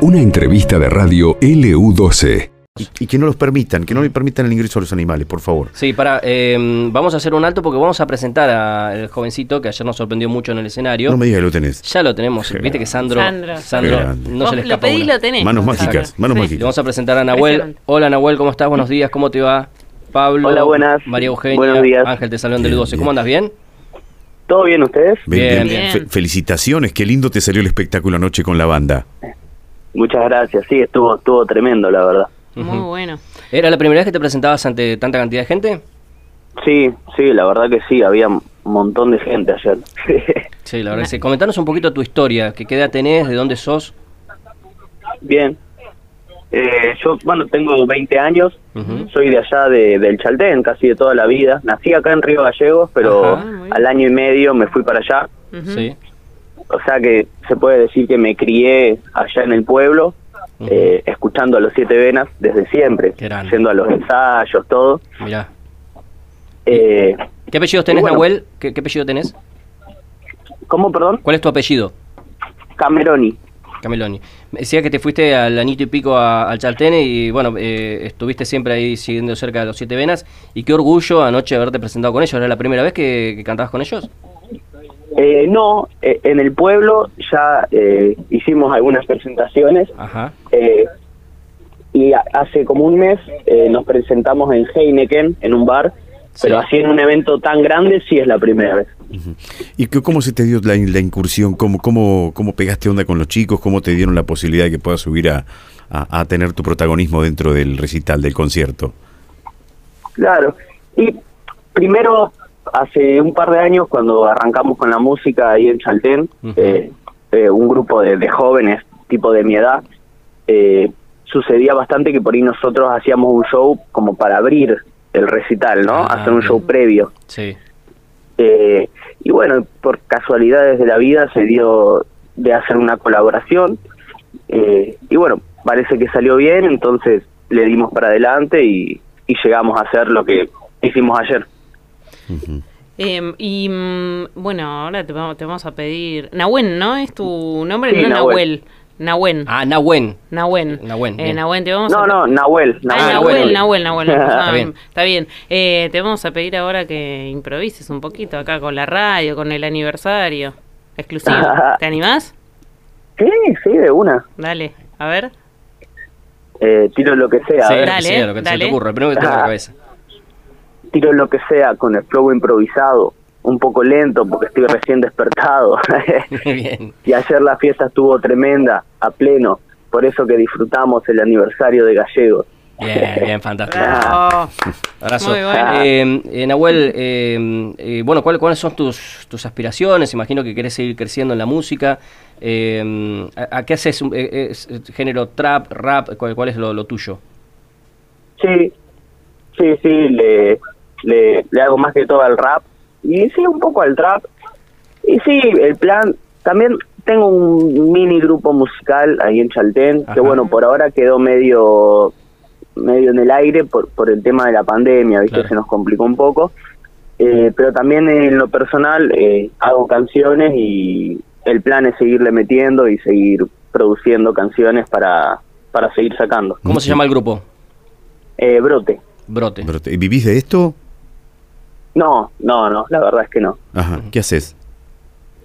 Una entrevista de radio LU12. Y, y que no los permitan, que no le permitan el ingreso a los animales, por favor. Sí, para, eh, vamos a hacer un alto porque vamos a presentar al jovencito que ayer nos sorprendió mucho en el escenario. No me digas que lo tenés. Ya lo tenemos, Qué viste que Sandro, Sandro. Sandro no se le lo escapa pedís, una. lo tenés. Manos mágicas, manos Sí. Le mágicas. vamos a presentar a Nahuel. Hola Nahuel, ¿cómo estás? Buenos días, ¿cómo te va? Pablo, Hola, buenas. María Eugenia, Buenos días. Ángel de Salón del Bien, 12. bien. ¿Cómo andas? ¿Bien? ¿Todo bien ustedes? Bien, bien. Fe- felicitaciones, qué lindo te salió el espectáculo anoche con la banda. Muchas gracias. Sí, estuvo estuvo tremendo, la verdad. Muy bueno. ¿Era la primera vez que te presentabas ante tanta cantidad de gente? Sí, sí, la verdad que sí, había un montón de gente ayer. Sí, la verdad que sí. Comentanos un poquito tu historia, que qué edad tenés, de dónde sos. bien. Eh, yo, bueno, tengo 20 años, soy de allá de, del Chaltén, casi de toda la vida. Nací acá en Río Gallegos, pero Ajá. Ah, al año y medio me fui para allá. Sí. O sea que se puede decir que me crié allá en el pueblo, eh, escuchando a los Siete Venas desde siempre, yendo a los ensayos, todo. Mirá. Eh, ¿Qué apellidos tenés, bueno. Nahuel? ¿Qué, qué apellido tenés? ¿Cómo, perdón? ¿Cuál es tu apellido? Cameroni. Cameloni. Me decía que te fuiste al añito y pico a- al Chaltén y bueno, eh, estuviste siempre ahí siguiendo cerca de los Siete Venas. Y qué orgullo anoche haberte presentado con ellos. ¿Era la primera vez que, que cantabas con ellos? Eh, no, eh, en el pueblo ya eh, hicimos algunas presentaciones Ajá. eh, y a- hace como un mes eh, nos presentamos en Heineken, en un bar, Sí. pero así en un evento tan grande sí es la primera vez. ¿Y qué- cómo se te dio la, la incursión? ¿Cómo, cómo, ¿Cómo pegaste onda con los chicos? ¿Cómo te dieron la posibilidad de que puedas subir a, a- a tener tu protagonismo dentro del recital, del concierto? Claro, y primero hace un par de años cuando arrancamos con la música ahí en Chaltén, eh, eh, un grupo de, de jóvenes tipo de mi edad, eh, sucedía bastante que por ahí nosotros hacíamos un show como para abrir el recital, ¿no? Ah, Hacer un show previo. Sí. Eh, y bueno, por casualidades de la vida se dio de hacer una colaboración. eh, y bueno, parece que salió bien, entonces le dimos para adelante y, y llegamos a hacer lo que hicimos ayer. Eh, y mm, bueno, ahora te vamos, te vamos a pedir. Nahuen, ¿no? Es tu nombre, Sí, no Nahuel. Nahuel. Nahuen. Ah, Nahuen. Nahuen. Nahuen, Eh. Nahuen, te vamos No, a no, Nahuel. Ah, Nahuel. Nahuel, Nahuel, Nahuel. Está bien. Está bien. Eh, te vamos a pedir ahora que improvises un poquito acá con la radio, con el aniversario exclusivo. ¿Te animás? Sí, sí, de una. Dale, a ver. Eh, tiro lo que sea. Sí, a ver. Dale, sí, lo que se dale. te ocurre. El primero que te la cabeza. Tiro lo que sea con el flow improvisado. Un poco lento porque estoy recién despertado. bien. y ayer la fiesta estuvo tremenda, a pleno. Por eso que disfrutamos el aniversario de Gallegos. Bien, bien, fantástico. Bravo. Abrazo. Muy bueno. Eh, eh, Nahuel, eh, eh, bueno, ¿cuál- ¿cuáles son tus, tus aspiraciones? Imagino que querés seguir creciendo en la música. Eh, ¿a, a qué haces? un- eh, es- es género trap, rap? ¿Cuál, cuál es lo, lo tuyo? Sí, sí, sí, le, le, le hago más que todo al rap y sí, un poco al trap. Y sí, el plan, también tengo un mini grupo musical ahí en Chaltén, Ajá. que bueno, por ahora quedó medio medio en el aire por, por el tema de la pandemia, ¿viste? Claro. Se nos complicó un poco. Eh, pero también en lo personal eh, hago canciones y el plan es seguirle metiendo y seguir produciendo canciones para, para seguir sacando. ¿Cómo se llama el grupo? Eh, brote. Brote. Pero te- ¿Vivís de esto? No, no, no, la verdad es que no. Ajá. ¿Qué haces?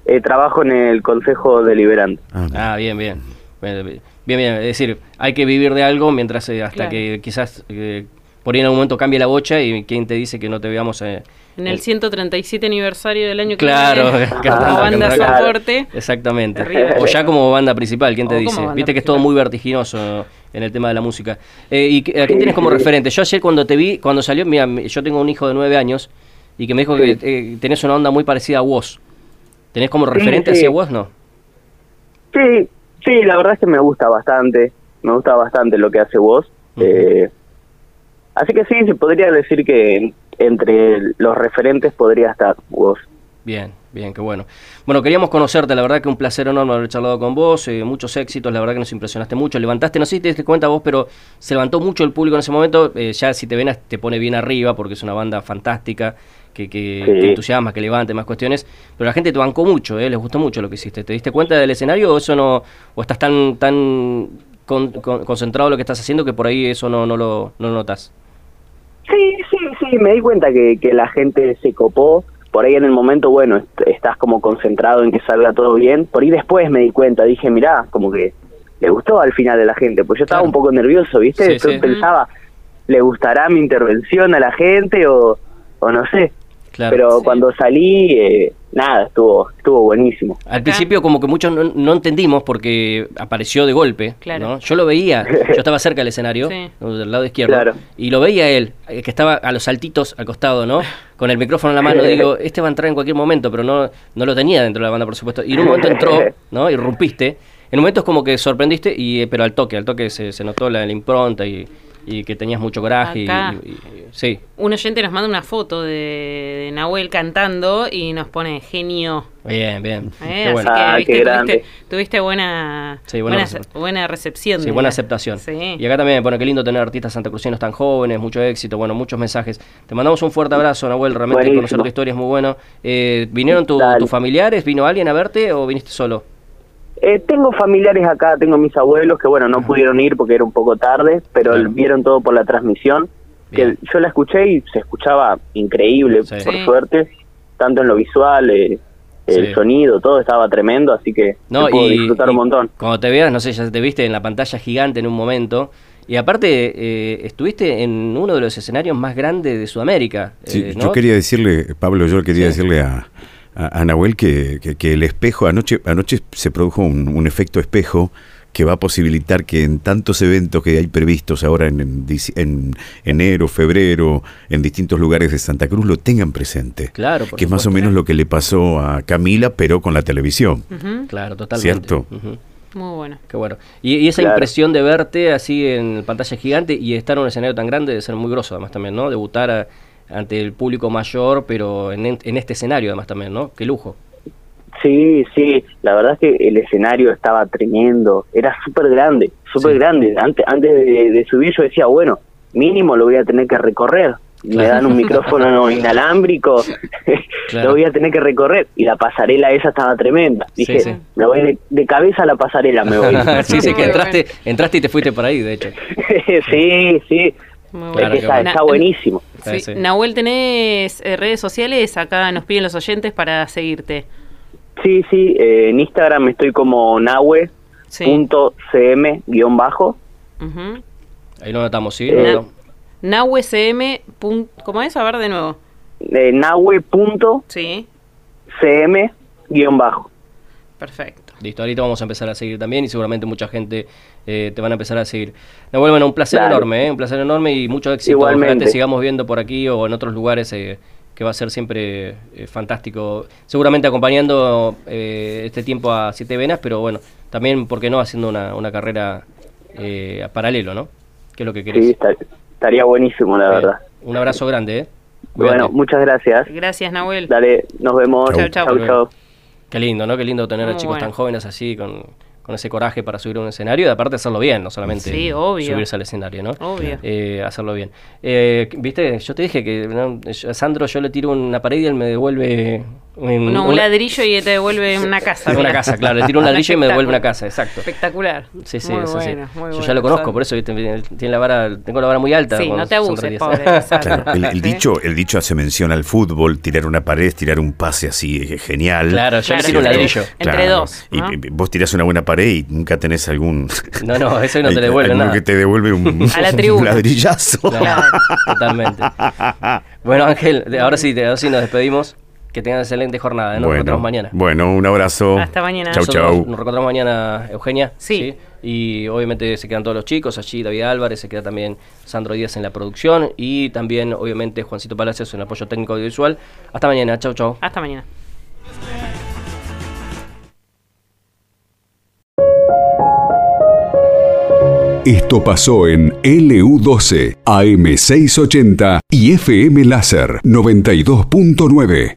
Eh, trabajo en el Consejo Deliberante. Ah, Ah, bien, bien. Bien, bien, bien. Es decir, hay que vivir de algo mientras eh, hasta Claro. que quizás eh, por ahí en algún momento cambie la bocha y quién te dice que no te veamos eh, En el 137 aniversario del año que Claro, viene, cantando como banda soporte. Exactamente. Arriba. O ya como banda principal, ¿quién te O dice? Viste que es todo muy vertiginoso en el tema de la música. Eh, ¿Y a quién tienes como referente? Yo ayer cuando te vi, cuando salió, mira, yo tengo un hijo de nueve años y que me dijo que eh, tenés una onda muy parecida a vos. ¿Tenés como referente sí. hacia vos, no? Sí, sí, la verdad es que me gusta bastante, me gusta bastante lo que hace vos. Eh, así que sí, se podría decir que entre los referentes podría estar vos. Bien, bien, qué bueno. Bueno, queríamos conocerte, la verdad que un placer enorme haber charlado con vos, eh, muchos éxitos, la verdad que nos impresionaste mucho, levantaste, no sé si te diste cuenta vos, pero se levantó mucho el público en ese momento, eh, ya si te ven te pone bien arriba porque es una banda fantástica, que, que, Sí. que entusiasma, que levante más cuestiones, pero la gente te bancó mucho, ¿eh? les gustó mucho lo que hiciste. ¿Te diste cuenta del escenario o eso no, o estás tan, tan con- con- concentrado en lo que estás haciendo que por ahí eso no, no lo no notas? Sí, sí, sí, me di cuenta que, que la gente se copó. Por ahí en el momento, bueno, est- estás como concentrado en que salga todo bien. Por ahí después me di cuenta, dije, mirá, como que le gustó al final de la gente. Pues yo estaba Claro. un poco nervioso, ¿viste? Sí, sí. pensaba, ¿le gustará mi intervención a la gente o, o no sé? Claro. Pero Sí. cuando salí, eh, nada, estuvo estuvo buenísimo. Al principio como que muchos no, no entendimos porque apareció de golpe, Claro. ¿no? Yo lo veía, yo estaba cerca del escenario, del lado izquierdo, Claro. y lo veía él, eh, que estaba a los saltitos al costado, ¿no? Con el micrófono en la mano, digo, este va a entrar en cualquier momento, pero no, no lo tenía dentro de la banda, por supuesto. Y en un momento entró, ¿no? Irrumpiste. En momentos como que sorprendiste, y, eh, pero al toque, al toque se, se notó la, la impronta y, y que tenías mucho coraje. y- Acá. y- y- sí, Un oyente nos manda una foto de, de Nahuel cantando y nos pone genio. bien, bien. ¿eh? Qué bueno. Así que Ah, viste, qué tuviste, grande. tuviste buena, Sí, buena buena, recepción. buena recepción. Sí, buena aceptación. Sí. Y acá también, bueno, qué lindo tener artistas santacruceños tan jóvenes, mucho éxito, bueno, muchos mensajes. Te mandamos un fuerte abrazo, Nahuel, realmente Buenísimo. conocer tu historia es muy bueno. Eh, ¿Vinieron tu- tus familiares? ¿Vino alguien a verte o viniste solo? Eh, tengo familiares acá, tengo mis abuelos que, bueno, no pudieron ir porque era un poco tarde, pero Claro. vieron todo por la transmisión. Que yo la escuché y se escuchaba increíble, Sí. por Sí. suerte, tanto en lo visual, eh, el Sí. sonido, todo estaba tremendo, así que No, y, disfrutar y un montón. Cuando te veas, no sé, ya te viste en la pantalla gigante en un momento. Y aparte, eh, estuviste en uno de los escenarios más grandes de Sudamérica. Sí, eh, Yo quería decirle, Pablo, yo quería Sí. decirle a, a, a Nahuel que, que- que el espejo, anoche, anoche se produjo un, un efecto espejo que va a posibilitar que en tantos eventos que hay previstos ahora en, en enero, febrero, en distintos lugares de Santa Cruz, lo tengan presente. Claro, por que es más o menos lo que le pasó a Camila, pero con la televisión. Claro, totalmente. ¿Cierto? Muy bueno. Qué bueno. Y, y esa Claro. impresión de verte así en pantalla gigante y estar en un escenario tan grande debe ser muy groso además también, ¿no? Debutar a- ante el público mayor, pero en, en este escenario además también, ¿no? Qué lujo. Sí, sí, la verdad es que el escenario estaba tremendo, era súper grande, súper Sí. grande. Antes, antes de, de subir yo decía, bueno, mínimo lo voy a tener que recorrer. Me Claro. dan un micrófono inalámbrico, Claro. lo voy a tener que recorrer. Y la pasarela esa estaba tremenda. Dije, sí. me voy de, de cabeza a la pasarela, me voy. sí, sí, que entraste, entraste y te fuiste por ahí, de hecho. sí, sí, Muy es que está, está buenísimo. Sí. Sí. Nahuel, ¿tenés eh, redes sociales? Acá nos piden los oyentes para seguirte. Sí, sí, eh, en Instagram estoy como nahue.cm-bajo. Ujú. Ahí lo notamos, ¿sí? Eh, Lo- NahueCM. ¿Cómo es? A ver de nuevo. Eh, nahue.cm-bajo. Sí, perfecto. Listo, ahorita vamos a empezar a seguir también y seguramente mucha gente eh, te van a empezar a seguir. Nahuel, bueno, un placer Dale. enorme, ¿eh? un placer enorme y mucho éxito. Igualmente. Ojalá te sigamos viendo por aquí o en otros lugares eh, que va a ser siempre eh, fantástico. Seguramente acompañando eh, este tiempo a Siete Venas, pero bueno, también, ¿por qué no? Haciendo una, una carrera eh, a paralelo, ¿no? Que es lo que querés. Sí, está- estaría buenísimo, la verdad. Un abrazo grande, ¿eh? Bueno, muchas gracias. Gracias, Nahuel. Dale, nos vemos. Chau, chau. Qué lindo, ¿no? Qué lindo tener a Muy chicos bueno. tan jóvenes así, con, con ese coraje para subir a un escenario y aparte hacerlo bien, no solamente Sí, subirse al escenario, ¿no? Obvio. Eh, hacerlo bien. Eh, Viste, yo te dije que ¿no? Sandro yo le tiro una pared y él me devuelve un, No, un una- ladrillo y te devuelve una casa. una casa, claro, le tiro un ladrillo y me devuelve una casa, exacto. Espectacular. Sí, sí, muy es así. bueno, muy Yo ya lo conozco, por eso ¿viste? tiene la vara, tengo la vara muy alta. Sí, no te abuses, pobre. Claro, el, el Sí. dicho, el dicho hace mención al fútbol, tirar una pared, tirar un pase así eh, genial. Claro, yo le Claro, tiro un ladrillo. Entre dos, Y, ¿no? y vos tirás una buena pared y nunca tenés algún. No, no, eso no te devuelve nada. que te devuelve un, A la un tribuna. ladrillazo. Claro, totalmente. Bueno, Ángel, ahora sí, ahora sí nos despedimos. Que tengan excelente jornada. ¿eh? Nos encontramos mañana. bueno, un abrazo. Hasta mañana. Chau, Nosotros chau. Nos reencontramos mañana, Eugenia. Sí. Y obviamente se quedan todos los chicos, allí David Álvarez, se queda también Sandro Díaz en la producción y también obviamente Juancito Palacios en apoyo técnico audiovisual. Hasta mañana, chau, chau. Hasta mañana. Esto pasó en LU12, AM680 y FM Láser 92.9.